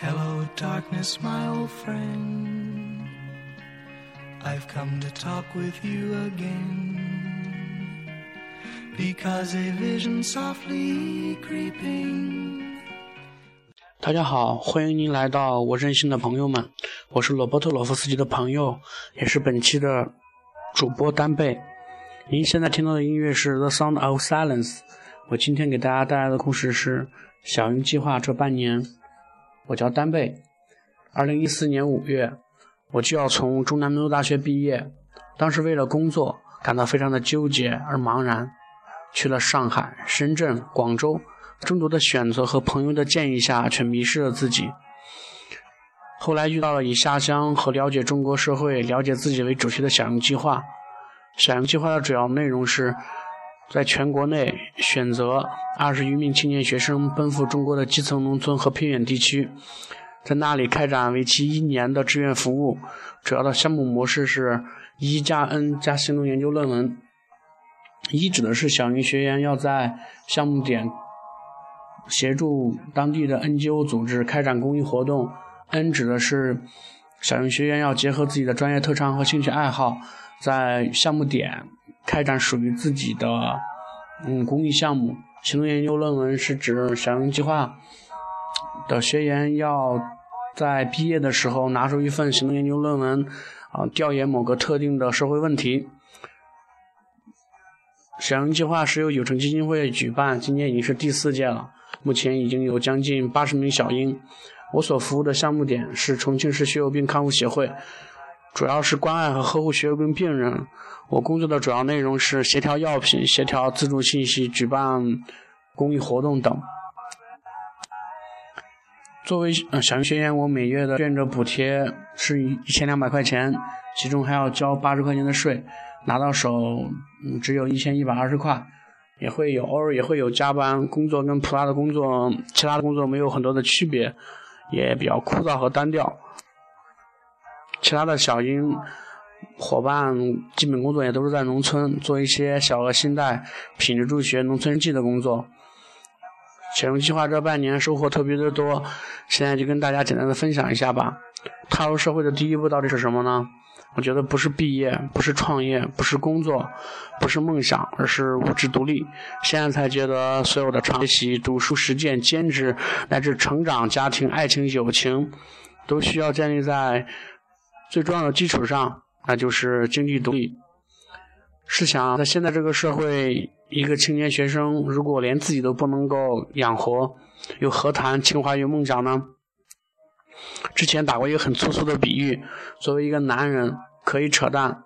Hello, darkness, my old friend. I've come to talk with you again. Because a vision softly creeping. 大家好，欢迎您来到我任性的朋友们，我是罗伯特·罗夫斯基的朋友，也是本期的主播丹贝。您现在听到的音乐是《The Sound of Silence》。我今天给大家带来的故事是《小云计划》这半年。我叫丹贝。二零一四年五月，我就要从中南民族大学毕业。当时为了工作，感到非常的纠结而茫然，去了上海、深圳、广州，众多的选择和朋友的建议下，却迷失了自己。后来遇到了以下乡和了解中国社会、了解自己为主题的小云计划。小云计划的主要内容是。在全国内选择二十余名青年学生奔赴中国的基层农村和偏远地区，在那里开展为期一年的志愿服务。主要的项目模式是一加 N 加行动研究论文。一指的是小云学员要在项目点协助当地的 NGO 组织开展公益活动；N 指的是小云学员要结合自己的专业特长和兴趣爱好，在项目点。开展属于自己的嗯公益项目，行动研究论文是指小云计划的学员要在毕业的时候拿出一份行动研究论文啊，调研某个特定的社会问题。小鹰计划是由有成基金会举办，今年已经是第四届了，目前已经有将近八十名小鹰。我所服务的项目点是重庆市血友病康复协会。主要是关爱和呵护血友病病人。我工作的主要内容是协调药品、协调自助信息、举办公益活动等。作为呃小学员，我每月的志愿者补贴是一千两百块钱，其中还要交八十块钱的税，拿到手嗯只有一千一百二十块。也会有偶尔也会有加班工作，跟普拉的工作、其他的工作没有很多的区别，也比较枯燥和单调。其他的小鹰伙伴基本工作也都是在农村做一些小额信贷、品质助学、农村日记的工作。小鹰计划这半年收获特别的多，现在就跟大家简单的分享一下吧。踏入社会的第一步到底是什么呢？我觉得不是毕业，不是创业，不是工作，不是梦想，而是物质独立。现在才觉得所有的学习、读书、实践、兼职乃至成长、家庭、爱情、友情，都需要建立在。最重要的基础上，那就是经济独立。试想，在现在这个社会，一个青年学生如果连自己都不能够养活，又何谈情怀与梦想呢？之前打过一个很粗俗的比喻：作为一个男人，可以扯淡，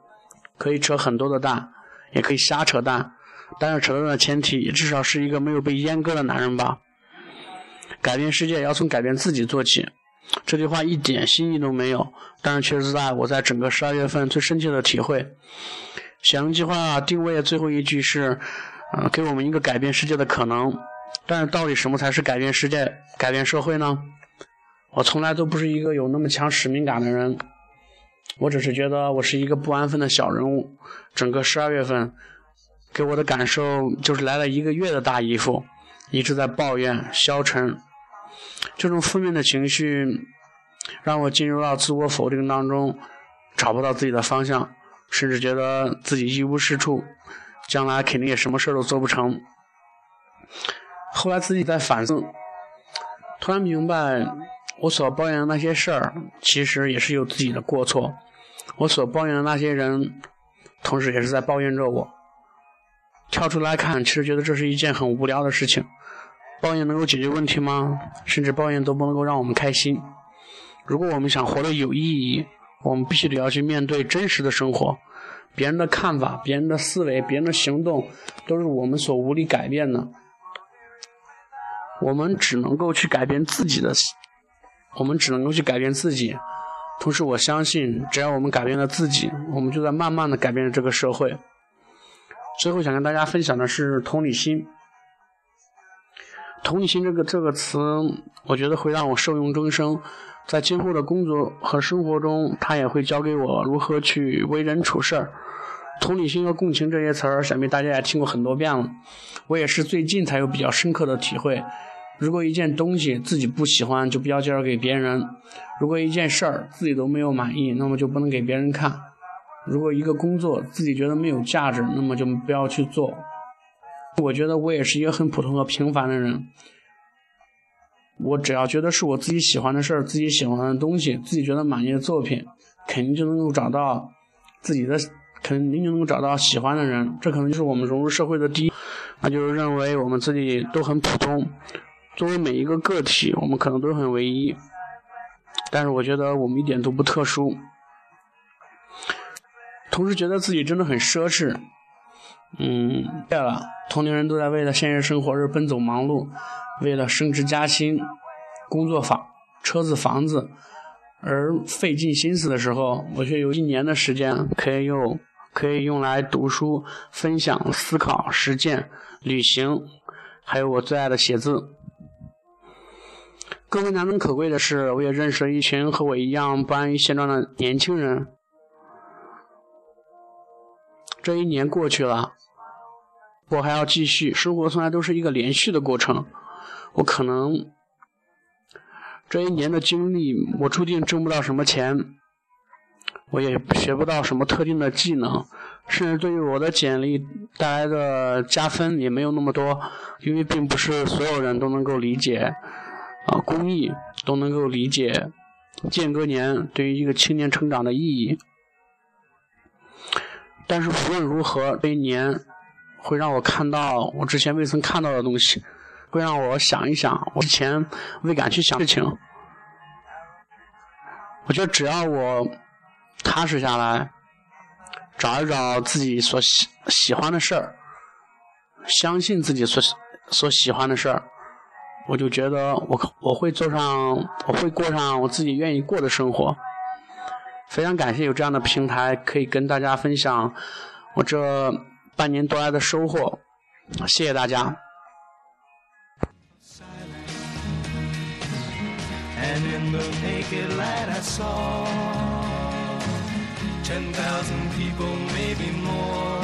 可以扯很多的蛋，也可以瞎扯淡，但是扯淡的前提，至少是一个没有被阉割的男人吧。改变世界要从改变自己做起。这句话一点新意都没有，但是却是在我在整个十二月份最深切的体会。小鹰计划定位最后一句是，呃，给我们一个改变世界的可能。但是到底什么才是改变世界、改变社会呢？我从来都不是一个有那么强使命感的人，我只是觉得我是一个不安分的小人物。整个十二月份给我的感受就是来了一个月的大姨夫，一直在抱怨、消沉。这种负面的情绪让我进入到自我否定当中，找不到自己的方向，甚至觉得自己一无是处，将来肯定也什么事都做不成。后来自己在反思，突然明白，我所抱怨的那些事儿，其实也是有自己的过错；我所抱怨的那些人，同时也是在抱怨着我。跳出来看，其实觉得这是一件很无聊的事情。抱怨能够解决问题吗？甚至抱怨都不能够让我们开心。如果我们想活得有意义，我们必须得要去面对真实的生活。别人的看法、别人的思维、别人的行动，都是我们所无力改变的。我们只能够去改变自己的，我们只能够去改变自己。同时，我相信，只要我们改变了自己，我们就在慢慢的改变着这个社会。最后，想跟大家分享的是同理心。同理心这个这个词，我觉得会让我受用终生，在今后的工作和生活中，它也会教给我如何去为人处事儿。同理心和共情这些词儿，想必大家也听过很多遍了。我也是最近才有比较深刻的体会。如果一件东西自己不喜欢，就不要介绍给别人；如果一件事儿自己都没有满意，那么就不能给别人看；如果一个工作自己觉得没有价值，那么就不要去做。我觉得我也是一个很普通和平凡的人。我只要觉得是我自己喜欢的事儿、自己喜欢的东西、自己觉得满意的作品，肯定就能够找到自己的，肯定就能够找到喜欢的人。这可能就是我们融入社会的第一，那就是认为我们自己都很普通。作为每一个个体，我们可能都很唯一，但是我觉得我们一点都不特殊。同时觉得自己真的很奢侈。嗯，对了，同龄人都在为了现实生活而奔走忙碌。为了升职加薪、工作房、车子、房子而费尽心思的时候，我却有一年的时间可以用，可以用来读书、分享、思考、实践、旅行，还有我最爱的写字。更为难能可贵的是，我也认识了一群和我一样不安于现状的年轻人。这一年过去了，我还要继续，生活从来都是一个连续的过程。我可能这一年的经历，我注定挣不到什么钱，我也学不到什么特定的技能，甚至对于我的简历带来的加分也没有那么多，因为并不是所有人都能够理解啊公益，都能够理解间隔年对于一个青年成长的意义。但是无论如何，这一年会让我看到我之前未曾看到的东西。会让我想一想我之前未敢去想的事情。我觉得只要我踏实下来，找一找自己所喜喜欢的事儿，相信自己所所喜欢的事儿，我就觉得我我会做上，我会过上我自己愿意过的生活。非常感谢有这样的平台，可以跟大家分享我这半年多来的收获。谢谢大家。And in the naked light I saw 10,000 people, maybe more.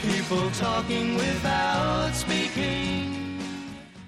People talking without speaking.